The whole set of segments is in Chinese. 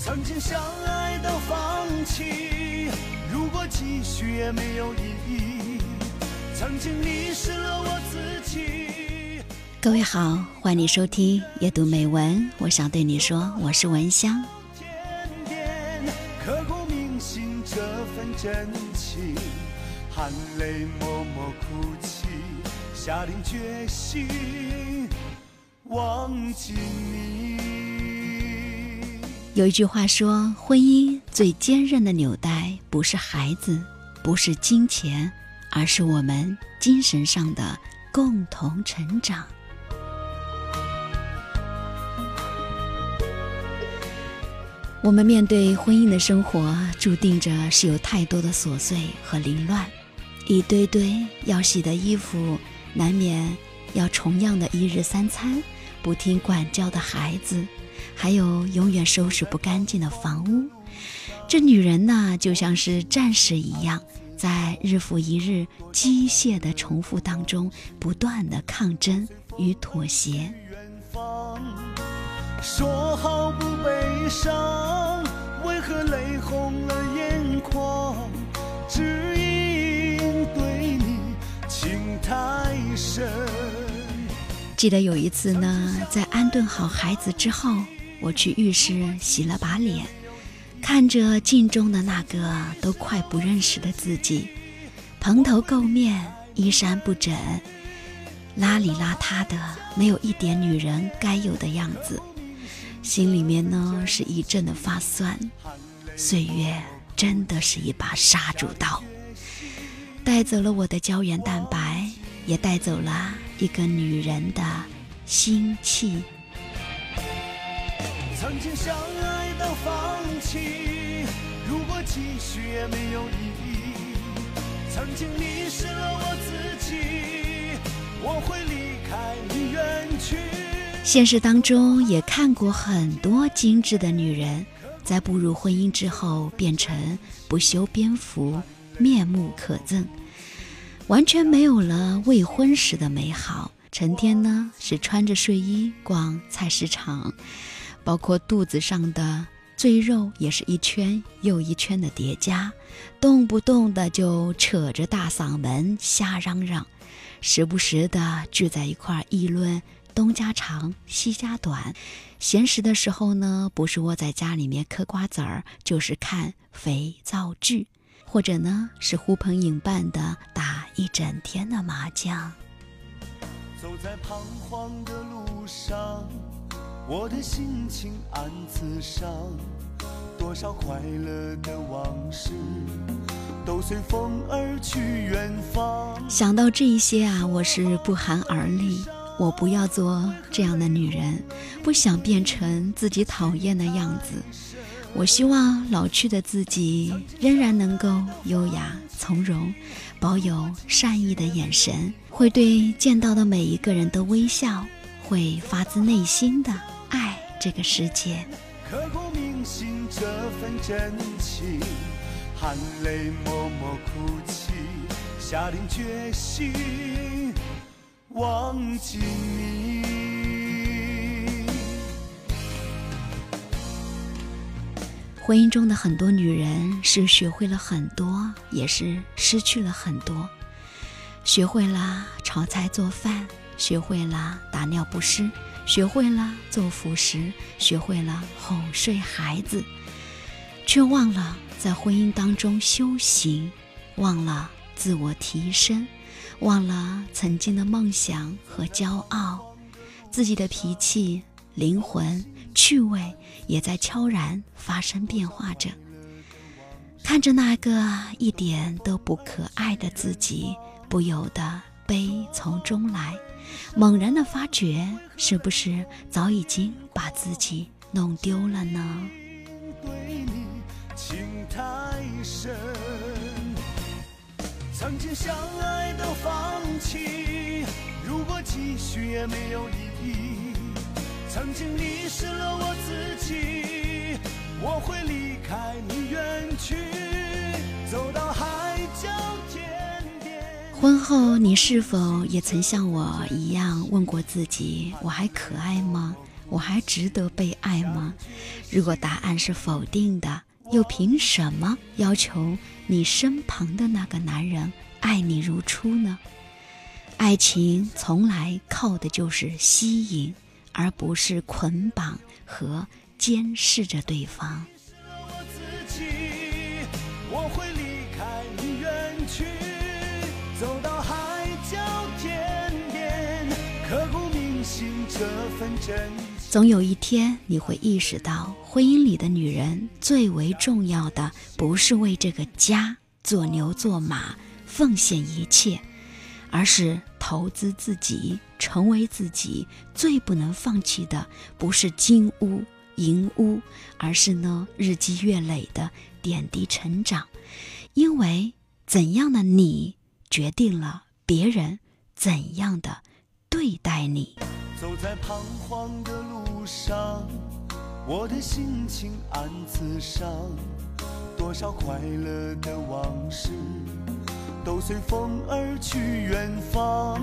曾经相爱到放弃，如果继续也没有意义。曾经迷失了我自己。各位好，欢迎收听阅读美文。我想对你说，我是文香。点点刻骨铭心这份真情，含泪默默哭泣，下定决心忘记你。有一句话说，婚姻最坚韧的纽带不是孩子，不是金钱，而是我们精神上的共同成长。我们面对婚姻的生活，注定着是有太多的琐碎和凌乱，一堆堆要洗的衣服，难免要重样的一日三餐，不听管教的孩子。还有永远收拾不干净的房屋，这女人呢，就像是战士一样，在日复一日机械的重复当中，不断的抗争与妥协。说好不悲伤，为何泪红了眼眶？只因对你情太深。记得有一次呢，在安顿好孩子之后。我去浴室洗了把脸，看着镜中的那个都快不认识的自己，蓬头垢面、衣衫不整、邋里邋遢的，没有一点女人该有的样子，心里面呢是一阵的发酸。岁月真的是一把杀猪刀，带走了我的胶原蛋白，也带走了一个女人的心气。曾经相爱到放弃，如果继续也没有意义。曾经迷失了我自己，我会离开你远去。现实当中也看过很多精致的女人，在步入婚姻之后变成不修边幅、面目可憎，完全没有了未婚时的美好，成天呢是穿着睡衣逛菜市场。包括肚子上的赘肉也是一圈又一圈的叠加，动不动的就扯着大嗓门瞎嚷嚷，时不时的聚在一块议论东家长西家短。闲时的时候呢，不是窝在家里面嗑瓜子儿，就是看肥皂剧，或者呢是呼朋引伴的打一整天的麻将。走在彷徨的路上。我的心情暗自伤，多少快乐的往事都随风而去远方。想到这一些啊，我是不寒而栗。我不要做这样的女人，不想变成自己讨厌的样子。我希望老去的自己仍然能够优雅从容，保有善意的眼神，会对见到的每一个人都微笑，会发自内心的。爱这个世界，刻骨铭心这份真情，含泪默默哭泣，下定决心忘记你。婚姻中的很多女人是学会了很多，也是失去了很多。学会了炒菜做饭，学会了打尿不湿。学会了做辅食，学会了哄睡孩子，却忘了在婚姻当中修行，忘了自我提升，忘了曾经的梦想和骄傲，自己的脾气、灵魂、趣味也在悄然发生变化着。看着那个一点都不可爱的自己，不由得悲从中来。猛然的发觉，是不是早已经把自己弄丢了呢？情太深，曾经相爱到放弃，如果继续也没有意义。曾经迷失了我自己，我会离开你远去，走到海角天边。婚后，你是否也曾像我一样问过自己：我还可爱吗？我还值得被爱吗？如果答案是否定的，又凭什么要求你身旁的那个男人爱你如初呢？爱情从来靠的就是吸引，而不是捆绑和监视着对方。总有一天，你会意识到，婚姻里的女人最为重要的，不是为这个家做牛做马、奉献一切，而是投资自己，成为自己最不能放弃的，不是金屋银屋，而是呢日积月累的点滴成长。因为怎样的你，决定了别人怎样的对待你。走在彷徨的路上，我的心情暗自伤。多少快乐的往事都随风而去远方。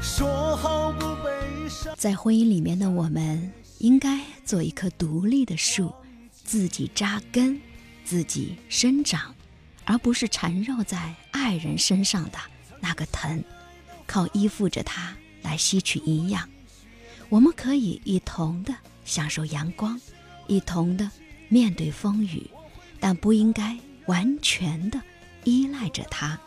说好不悲伤。在婚姻里面的我们，应该做一棵独立的树，自己扎根，自己生长，而不是缠绕在爱人身上的那个藤，靠依附着它。来吸取营养，我们可以一同的享受阳光，一同的面对风雨，但不应该完全的依赖着他。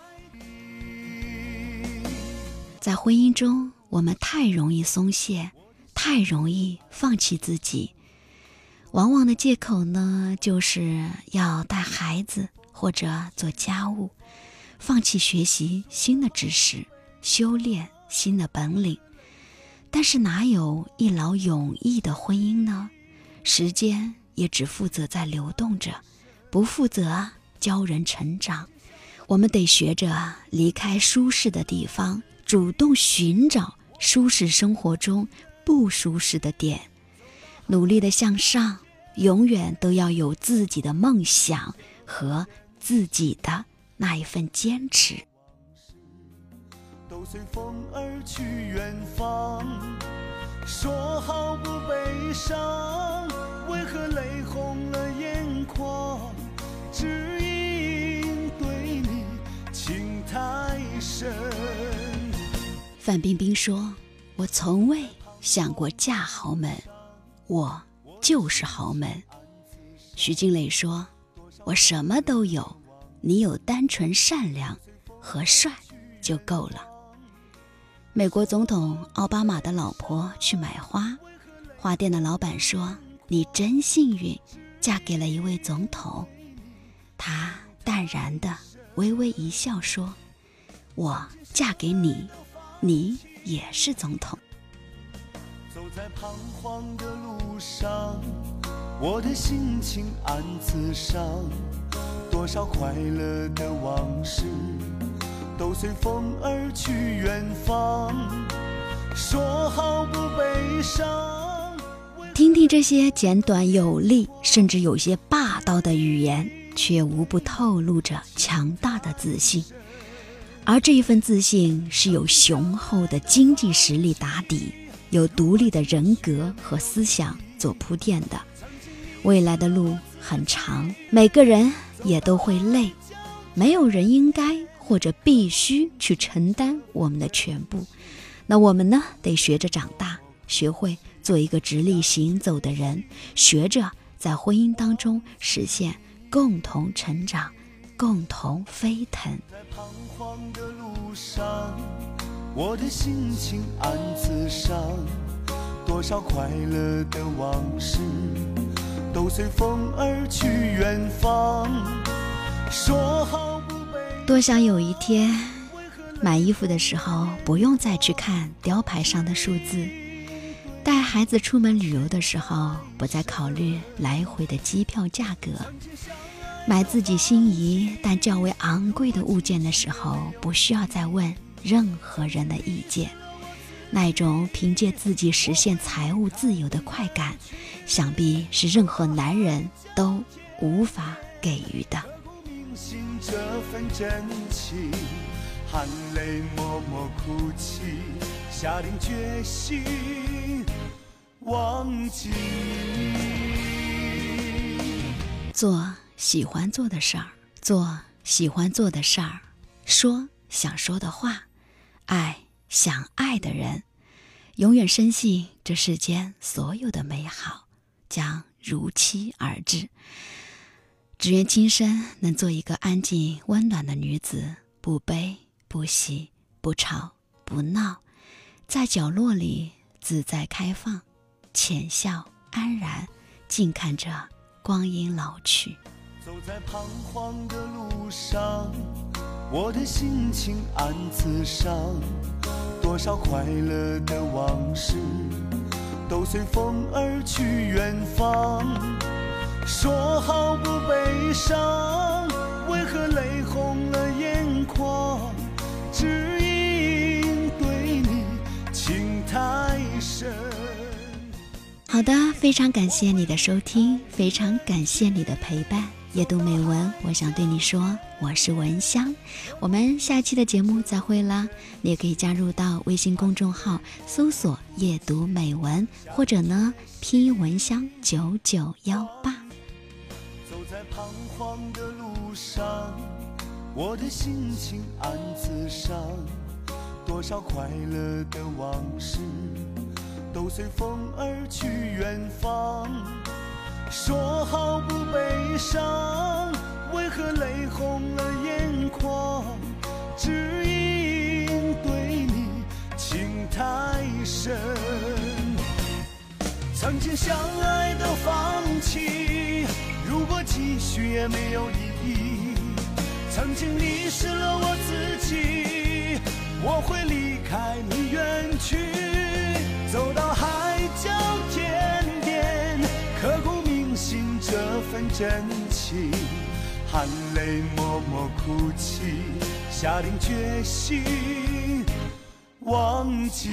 在婚姻中，我们太容易松懈，太容易放弃自己。往往的借口呢，就是要带孩子或者做家务，放弃学习新的知识，修炼。新的本领，但是哪有一劳永逸的婚姻呢？时间也只负责在流动着，不负责教人成长。我们得学着离开舒适的地方，主动寻找舒适生活中不舒适的点，努力的向上。永远都要有自己的梦想和自己的那一份坚持。都随风而去远方，说好不悲伤，为何泪红了眼眶？只太深。范冰冰说：“我从未想过嫁豪门，我就是豪门。”徐静蕾说：“我什么都有，你有单纯善良和帅就够了。”美国总统奥巴马的老婆去买花，花店的老板说：“你真幸运，嫁给了一位总统。”他淡然的微微一笑说：“我嫁给你，你也是总统。”走在彷徨的路上，我的心情暗自伤，多少快乐的往事。都随风而去远方，说好不悲伤。听听这些简短有力，甚至有些霸道的语言，却无不透露着强大的自信。而这一份自信是有雄厚的经济实力打底，有独立的人格和思想做铺垫的。未来的路很长，每个人也都会累，没有人应该。或者必须去承担我们的全部，那我们呢？得学着长大，学会做一个直立行走的人，学着在婚姻当中实现共同成长，共同飞腾。在彷徨的路上，我的心情暗自伤，多少快乐的往事都随风而去远方。说好。多想有一天，买衣服的时候不用再去看雕牌上的数字；带孩子出门旅游的时候，不再考虑来回的机票价格；买自己心仪但较为昂贵的物件的时候，不需要再问任何人的意见。那种凭借自己实现财务自由的快感，想必是任何男人都无法给予的。这份真情，含泪默默哭泣，下定决心，忘记做喜欢做的事儿，做喜欢做的事儿，说想说的话，爱想爱的人，永远深信这世间所有的美好将如期而至。只愿今生能做一个安静温暖的女子，不悲不喜，不吵不闹，在角落里自在开放。浅笑安然，静看着光阴老去。走在彷徨的路上，我的心情暗自伤。多少快乐的往事，都随风而去远方。说好不悲伤，为何泪红了眼眶？只因对你情太深。好的，非常感谢你的收听，非常感谢你的陪伴。夜读美文，我想对你说，我是文香。我们下期的节目再会啦！你也可以加入到微信公众号搜索“夜读美文”，或者呢拼音文香九九幺八。走在彷徨的路上，我的心情暗自伤，多少快乐的往事。都随风而去远方，说好不悲伤，为何泪红了眼眶？只因对你情太深。曾经相爱都放弃，如果继续也没有意义。曾经迷失了我自己，我会离开你真情，含泪默默哭泣，下定决心忘记。